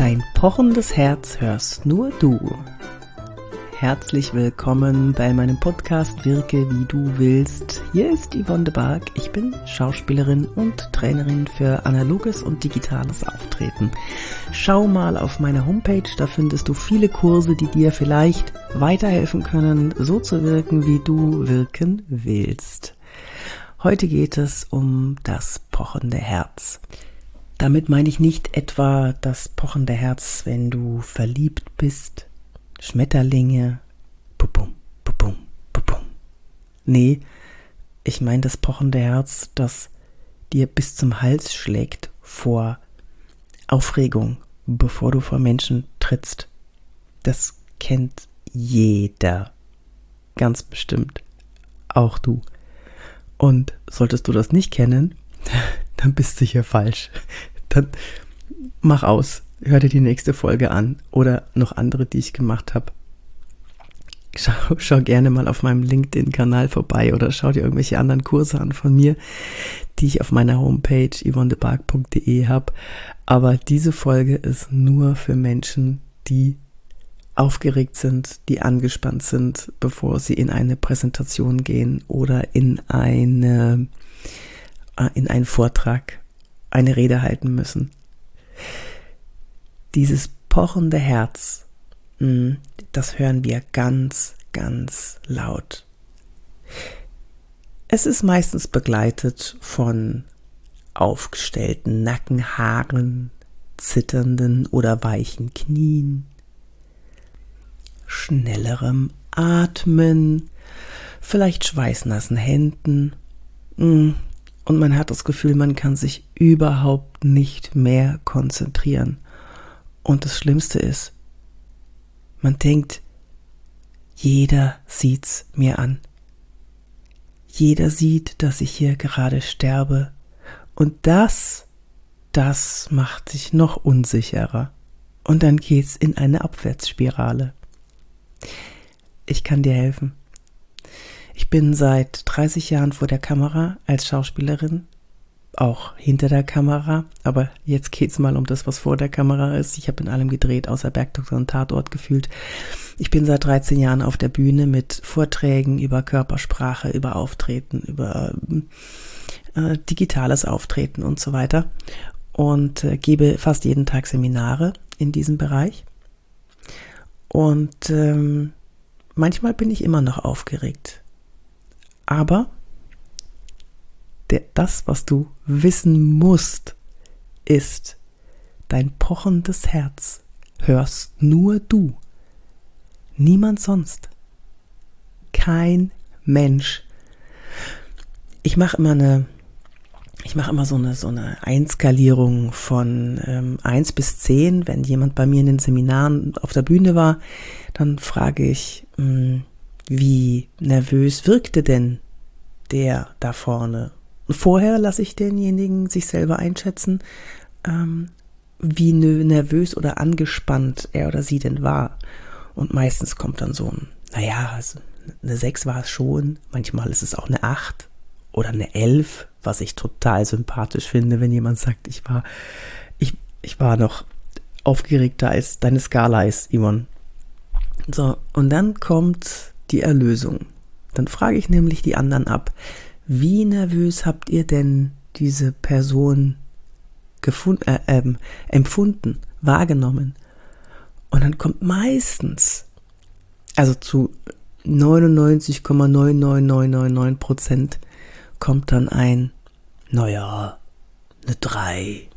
Dein pochendes Herz hörst nur du. Herzlich willkommen bei meinem Podcast Wirke wie du willst. Hier ist Yvonne de Barg. Ich bin Schauspielerin und Trainerin für analoges und digitales Auftreten. Schau mal auf meiner Homepage, da findest du viele Kurse, die dir vielleicht weiterhelfen können, so zu wirken, wie du wirken willst. Heute geht es um das pochende Herz. Damit meine ich nicht etwa das pochende Herz, wenn du verliebt bist, Schmetterlinge, pupum, pupum, pupum. Nee, ich meine das pochende Herz, das dir bis zum Hals schlägt vor Aufregung, bevor du vor Menschen trittst. Das kennt jeder. Ganz bestimmt. Auch du. Und solltest du das nicht kennen, dann bist du hier falsch. Dann mach aus, hör dir die nächste Folge an oder noch andere, die ich gemacht habe. Schau, schau gerne mal auf meinem LinkedIn-Kanal vorbei oder schau dir irgendwelche anderen Kurse an von mir, die ich auf meiner Homepage yvonnebark.de habe. Aber diese Folge ist nur für Menschen, die aufgeregt sind, die angespannt sind, bevor sie in eine Präsentation gehen oder in eine in einen Vortrag, eine Rede halten müssen. Dieses pochende Herz, hm, das hören wir ganz, ganz laut. Es ist meistens begleitet von aufgestellten Nackenhaaren, zitternden oder weichen Knien, schnellerem Atmen, vielleicht schweißnassen Händen. Und man hat das Gefühl, man kann sich überhaupt nicht mehr konzentrieren. Und das Schlimmste ist, man denkt, jeder sieht's mir an. Jeder sieht, dass ich hier gerade sterbe. Und das, das macht dich noch unsicherer. Und dann geht's in eine Abwärtsspirale. Ich kann dir helfen. Ich bin seit 30 Jahren vor der Kamera als Schauspielerin, auch hinter der Kamera, aber jetzt geht's mal um das, was vor der Kamera ist. Ich habe in allem gedreht, außer Bergdoktor und Tatort gefühlt. Ich bin seit 13 Jahren auf der Bühne mit Vorträgen über Körpersprache, über Auftreten, über äh, digitales Auftreten und so weiter und äh, gebe fast jeden Tag Seminare in diesem Bereich. Und ähm, manchmal bin ich immer noch aufgeregt. Aber der, das, was du wissen musst, ist, dein pochendes Herz hörst nur du. Niemand sonst. Kein Mensch. Ich mache immer eine ich mache immer so eine, so eine Einskalierung von ähm, 1 bis 10. Wenn jemand bei mir in den Seminaren auf der Bühne war, dann frage ich, mh, hm, wie nervös wirkte denn der da vorne? Und vorher lasse ich denjenigen sich selber einschätzen, ähm, wie nervös oder angespannt er oder sie denn war. Und meistens kommt dann so ein, naja, also eine 6 war es schon, manchmal ist es auch eine 8 oder eine 11 was ich total sympathisch finde, wenn jemand sagt, ich war, ich, ich war noch aufgeregter als deine Skala ist, Yvonne. So, und dann kommt die Erlösung. Dann frage ich nämlich die anderen ab, wie nervös habt ihr denn diese Person gefunden, äh, ähm, empfunden, wahrgenommen? Und dann kommt meistens, also zu 99,99999 Prozent, kommt dann ein, naja, eine 3,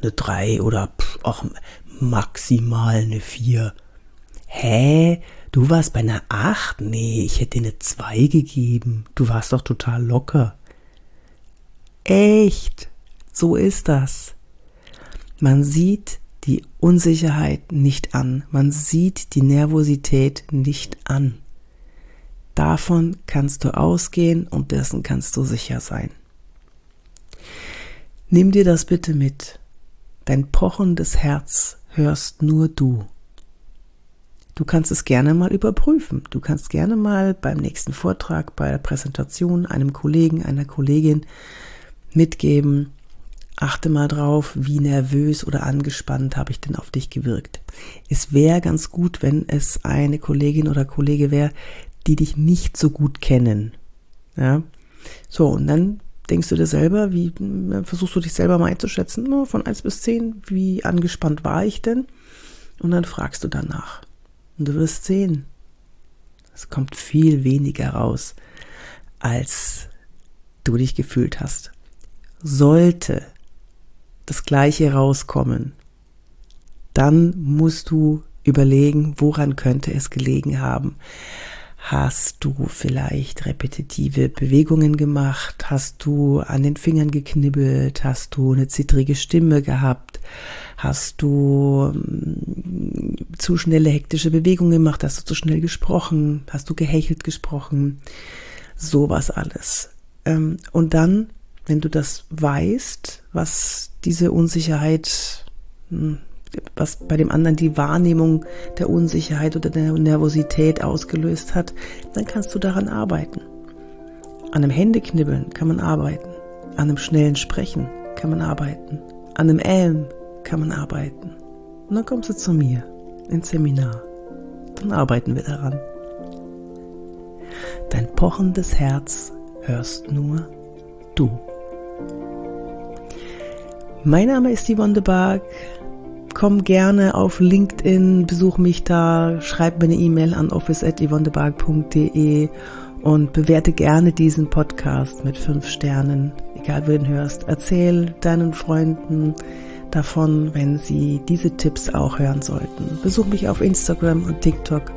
eine 3 oder auch maximal eine 4. Hä? Du warst bei einer 8? Nee, ich hätte eine 2 gegeben. Du warst doch total locker. Echt? So ist das. Man sieht die Unsicherheit nicht an. Man sieht die Nervosität nicht an. Davon kannst du ausgehen und dessen kannst du sicher sein. Nimm dir das bitte mit. Dein pochendes Herz hörst nur du. Du kannst es gerne mal überprüfen. Du kannst gerne mal beim nächsten Vortrag, bei der Präsentation einem Kollegen, einer Kollegin mitgeben, achte mal drauf, wie nervös oder angespannt habe ich denn auf dich gewirkt. Es wäre ganz gut, wenn es eine Kollegin oder Kollege wäre, die dich nicht so gut kennen. Ja. So, und dann denkst du dir selber, wie versuchst du dich selber mal einzuschätzen, von 1 bis 10, wie angespannt war ich denn? Und dann fragst du danach. Und du wirst sehen, es kommt viel weniger raus, als du dich gefühlt hast. Sollte das Gleiche rauskommen, dann musst du überlegen, woran könnte es gelegen haben. Hast du vielleicht repetitive Bewegungen gemacht? Hast du an den Fingern geknibbelt? Hast du eine zittrige Stimme gehabt? Hast du ähm, zu schnelle hektische Bewegungen gemacht? Hast du zu schnell gesprochen? Hast du gehechelt gesprochen? Sowas alles. Ähm, und dann, wenn du das weißt, was diese Unsicherheit hm, was bei dem anderen die Wahrnehmung der Unsicherheit oder der Nervosität ausgelöst hat, dann kannst du daran arbeiten. An einem Händeknibbeln kann man arbeiten. An einem schnellen Sprechen kann man arbeiten. An einem Elm kann man arbeiten. Und dann kommst du zu mir ins Seminar. Dann arbeiten wir daran. Dein pochendes Herz hörst nur du. Mein Name ist Yvonne de Barg komm gerne auf LinkedIn, besuch mich da, schreib mir eine E-Mail an office.yvonnebark.de und bewerte gerne diesen Podcast mit fünf Sternen, egal wo du ihn hörst. Erzähl deinen Freunden davon, wenn sie diese Tipps auch hören sollten. Besuch mich auf Instagram und TikTok.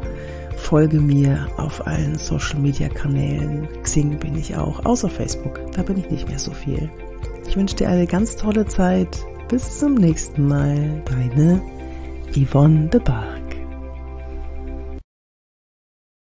Folge mir auf allen Social Media Kanälen. Xing bin ich auch, außer Facebook. Da bin ich nicht mehr so viel. Ich wünsche dir eine ganz tolle Zeit bis zum nächsten Mal, deine Yvonne de Bar.